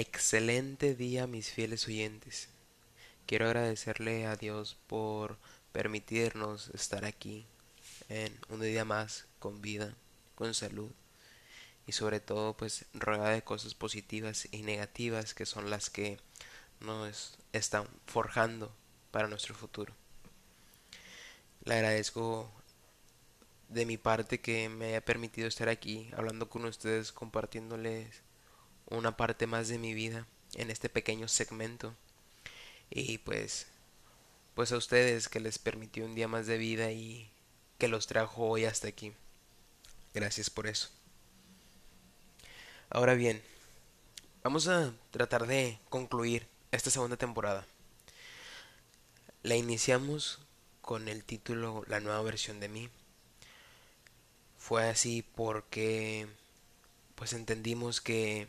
Excelente día mis fieles oyentes. Quiero agradecerle a Dios por permitirnos estar aquí en un día más con vida, con salud y sobre todo pues rodeada de cosas positivas y negativas que son las que nos están forjando para nuestro futuro. Le agradezco de mi parte que me haya permitido estar aquí hablando con ustedes, compartiéndoles una parte más de mi vida en este pequeño segmento. Y pues, pues a ustedes que les permitió un día más de vida y que los trajo hoy hasta aquí. Gracias por eso. Ahora bien, vamos a tratar de concluir esta segunda temporada. La iniciamos con el título La nueva versión de mí. Fue así porque pues entendimos que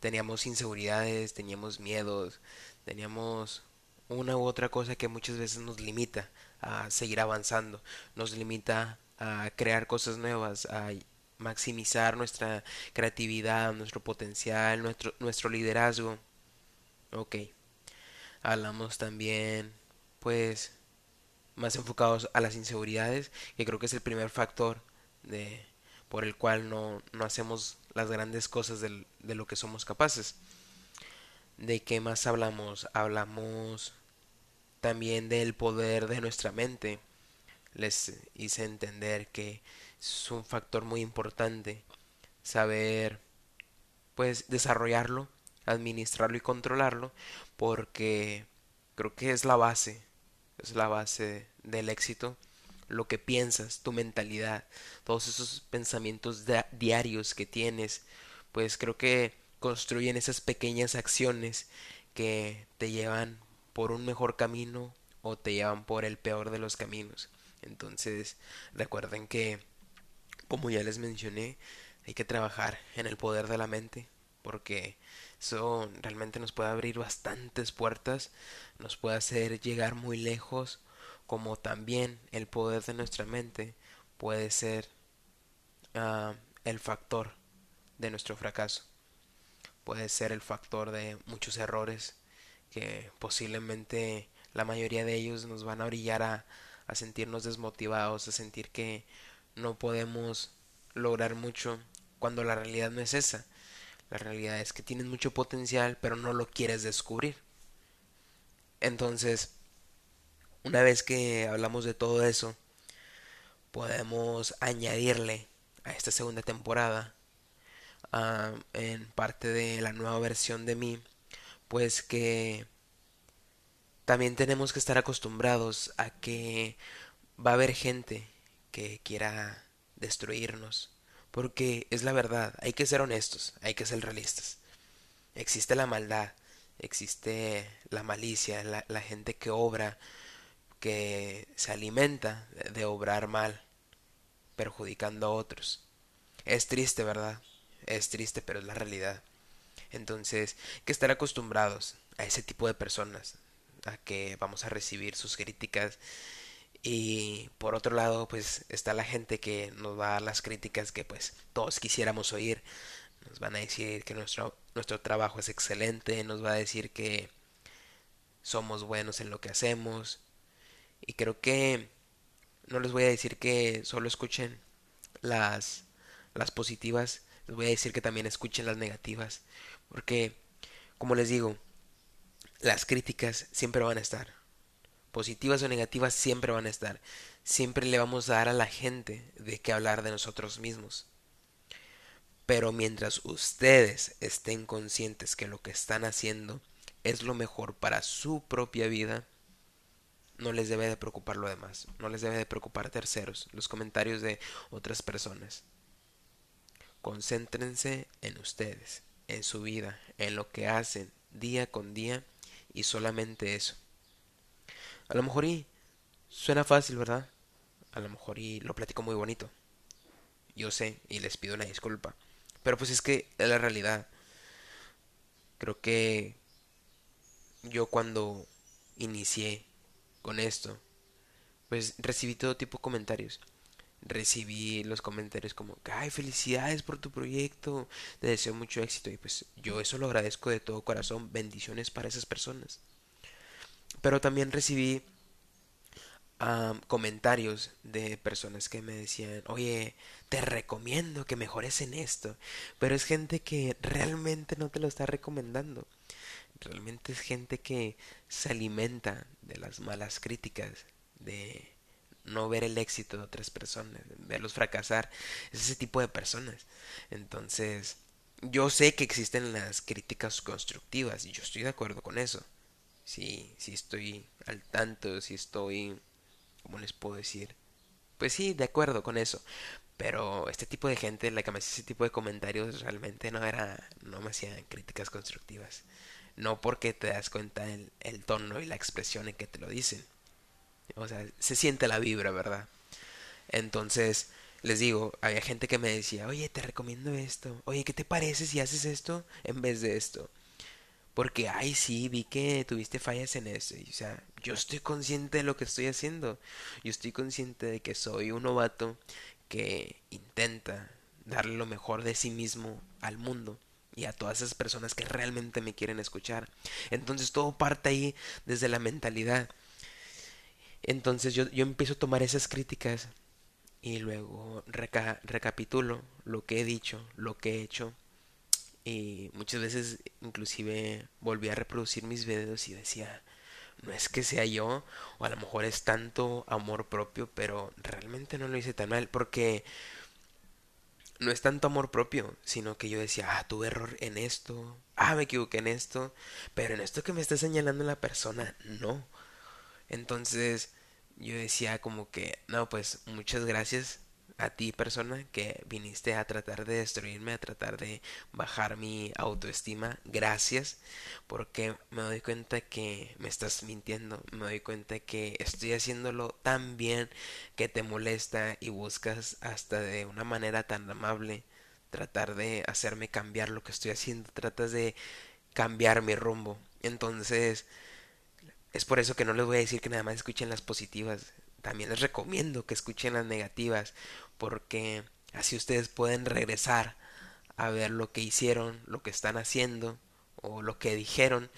teníamos inseguridades, teníamos miedos, teníamos una u otra cosa que muchas veces nos limita a seguir avanzando, nos limita a crear cosas nuevas, a maximizar nuestra creatividad, nuestro potencial, nuestro, nuestro liderazgo. Ok. Hablamos también, pues, más enfocados a las inseguridades, que creo que es el primer factor de, por el cual no, no hacemos las grandes cosas de lo que somos capaces. ¿De qué más hablamos? Hablamos también del poder de nuestra mente. Les hice entender que es un factor muy importante saber pues desarrollarlo, administrarlo y controlarlo porque creo que es la base, es la base del éxito lo que piensas, tu mentalidad, todos esos pensamientos diarios que tienes, pues creo que construyen esas pequeñas acciones que te llevan por un mejor camino o te llevan por el peor de los caminos. Entonces, recuerden que, como ya les mencioné, hay que trabajar en el poder de la mente, porque eso realmente nos puede abrir bastantes puertas, nos puede hacer llegar muy lejos como también el poder de nuestra mente puede ser ah, el factor de nuestro fracaso. Puede ser el factor de muchos errores que posiblemente la mayoría de ellos nos van a brillar a, a sentirnos desmotivados, a sentir que no podemos lograr mucho cuando la realidad no es esa. La realidad es que tienes mucho potencial pero no lo quieres descubrir. Entonces, una vez que hablamos de todo eso, podemos añadirle a esta segunda temporada, ah, en parte de la nueva versión de mí, pues que también tenemos que estar acostumbrados a que va a haber gente que quiera destruirnos. Porque es la verdad, hay que ser honestos, hay que ser realistas. Existe la maldad, existe la malicia, la, la gente que obra que se alimenta de obrar mal, perjudicando a otros. Es triste, ¿verdad? Es triste, pero es la realidad. Entonces, hay que estar acostumbrados a ese tipo de personas, a que vamos a recibir sus críticas. Y por otro lado, pues está la gente que nos va a dar las críticas que pues todos quisiéramos oír. Nos van a decir que nuestro, nuestro trabajo es excelente, nos va a decir que somos buenos en lo que hacemos, y creo que no les voy a decir que solo escuchen las, las positivas, les voy a decir que también escuchen las negativas. Porque, como les digo, las críticas siempre van a estar. Positivas o negativas siempre van a estar. Siempre le vamos a dar a la gente de qué hablar de nosotros mismos. Pero mientras ustedes estén conscientes que lo que están haciendo es lo mejor para su propia vida, no les debe de preocupar lo demás, no les debe de preocupar terceros, los comentarios de otras personas. Concéntrense en ustedes, en su vida, en lo que hacen día con día y solamente eso. A lo mejor y suena fácil, ¿verdad? A lo mejor y lo platico muy bonito. Yo sé y les pido una disculpa. Pero pues es que es la realidad. Creo que yo cuando inicié con esto, pues recibí todo tipo de comentarios. recibí los comentarios como, ay, felicidades por tu proyecto, te deseo mucho éxito y pues yo eso lo agradezco de todo corazón, bendiciones para esas personas. Pero también recibí comentarios de personas que me decían, oye, te recomiendo que mejores en esto, pero es gente que realmente no te lo está recomendando. Realmente es gente que se alimenta de las malas críticas, de no ver el éxito de otras personas, verlos fracasar, es ese tipo de personas. Entonces, yo sé que existen las críticas constructivas y yo estoy de acuerdo con eso. Sí, sí estoy al tanto, sí estoy, ¿cómo les puedo decir? Pues sí, de acuerdo con eso. Pero este tipo de gente, la que me hacía ese tipo de comentarios, realmente no era, no me hacían críticas constructivas. No porque te das cuenta el, tono y la expresión en que te lo dicen. O sea, se siente la vibra, ¿verdad? Entonces, les digo, había gente que me decía, oye, te recomiendo esto, oye, ¿qué te parece si haces esto en vez de esto? Porque, ay, sí, vi que tuviste fallas en eso. o sea, yo estoy consciente de lo que estoy haciendo. Yo estoy consciente de que soy un novato que intenta darle lo mejor de sí mismo al mundo y a todas esas personas que realmente me quieren escuchar. Entonces todo parte ahí desde la mentalidad. Entonces yo, yo empiezo a tomar esas críticas y luego recapitulo lo que he dicho, lo que he hecho y muchas veces inclusive volví a reproducir mis videos y decía, no es que sea yo, o a lo mejor es tanto amor propio, pero realmente no lo hice tan mal, porque no es tanto amor propio, sino que yo decía, ah, tuve error en esto, ah, me equivoqué en esto, pero en esto que me está señalando la persona, no. Entonces yo decía como que, no, pues muchas gracias a ti persona que viniste a tratar de destruirme, a tratar de bajar mi autoestima. Gracias porque me doy cuenta que me estás mintiendo, me doy cuenta que estoy haciéndolo tan bien que te molesta y buscas hasta de una manera tan amable tratar de hacerme cambiar lo que estoy haciendo, tratas de cambiar mi rumbo. Entonces, es por eso que no les voy a decir que nada más escuchen las positivas. También les recomiendo que escuchen las negativas. Porque así ustedes pueden regresar a ver lo que hicieron, lo que están haciendo o lo que dijeron.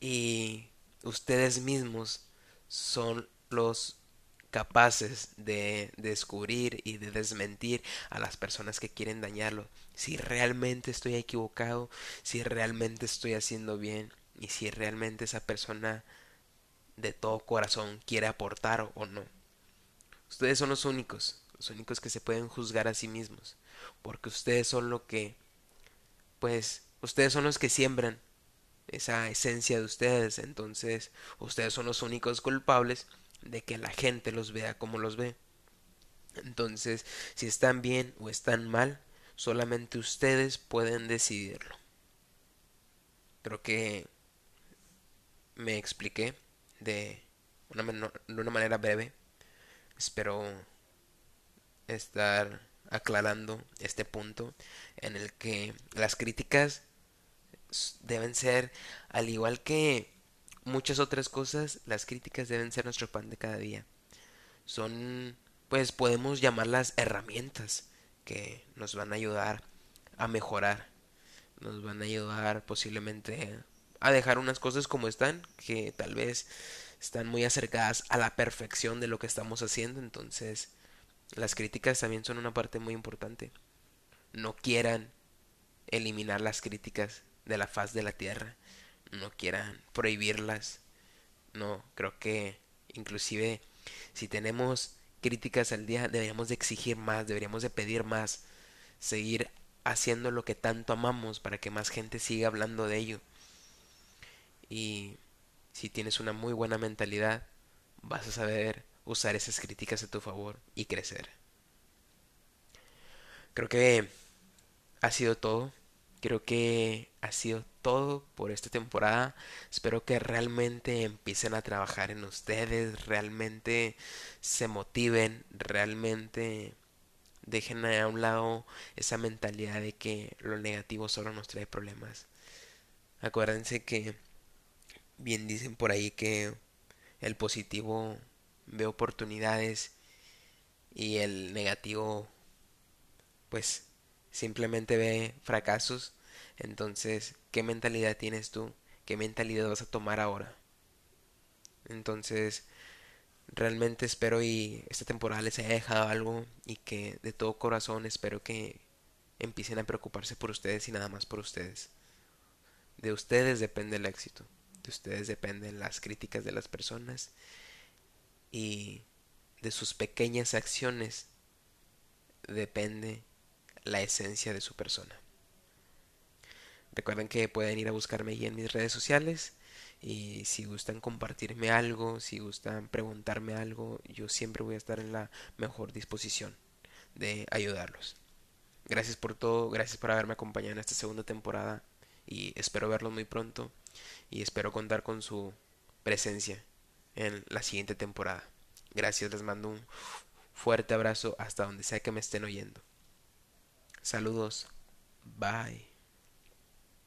Y ustedes mismos son los capaces de descubrir y de desmentir a las personas que quieren dañarlo. Si realmente estoy equivocado, si realmente estoy haciendo bien y si realmente esa persona de todo corazón quiere aportar o no. Ustedes son los únicos, los únicos que se pueden juzgar a sí mismos, porque ustedes son lo que, pues, ustedes son los que siembran esa esencia de ustedes, entonces ustedes son los únicos culpables de que la gente los vea como los ve. Entonces, si están bien o están mal, solamente ustedes pueden decidirlo. Creo que me expliqué de una, de una manera breve. Espero estar aclarando este punto en el que las críticas deben ser, al igual que muchas otras cosas, las críticas deben ser nuestro pan de cada día. Son, pues podemos llamarlas herramientas que nos van a ayudar a mejorar, nos van a ayudar posiblemente a dejar unas cosas como están, que tal vez están muy acercadas a la perfección de lo que estamos haciendo, entonces las críticas también son una parte muy importante. No quieran eliminar las críticas de la faz de la tierra, no quieran prohibirlas. No, creo que inclusive si tenemos críticas al día deberíamos de exigir más, deberíamos de pedir más, seguir haciendo lo que tanto amamos para que más gente siga hablando de ello. Y si tienes una muy buena mentalidad, vas a saber usar esas críticas a tu favor y crecer. Creo que ha sido todo. Creo que ha sido todo por esta temporada. Espero que realmente empiecen a trabajar en ustedes, realmente se motiven, realmente dejen a un lado esa mentalidad de que lo negativo solo nos trae problemas. Acuérdense que bien dicen por ahí que el positivo ve oportunidades y el negativo pues simplemente ve fracasos. Entonces, ¿qué mentalidad tienes tú? ¿Qué mentalidad vas a tomar ahora? Entonces, realmente espero y esta temporada les haya dejado algo y que de todo corazón espero que empiecen a preocuparse por ustedes y nada más por ustedes. De ustedes depende el éxito, de ustedes dependen las críticas de las personas y de sus pequeñas acciones depende la esencia de su persona. Recuerden que pueden ir a buscarme ahí en mis redes sociales y si gustan compartirme algo, si gustan preguntarme algo, yo siempre voy a estar en la mejor disposición de ayudarlos. Gracias por todo, gracias por haberme acompañado en esta segunda temporada y espero verlos muy pronto y espero contar con su presencia en la siguiente temporada. Gracias, les mando un fuerte abrazo hasta donde sea que me estén oyendo. Saludos, bye.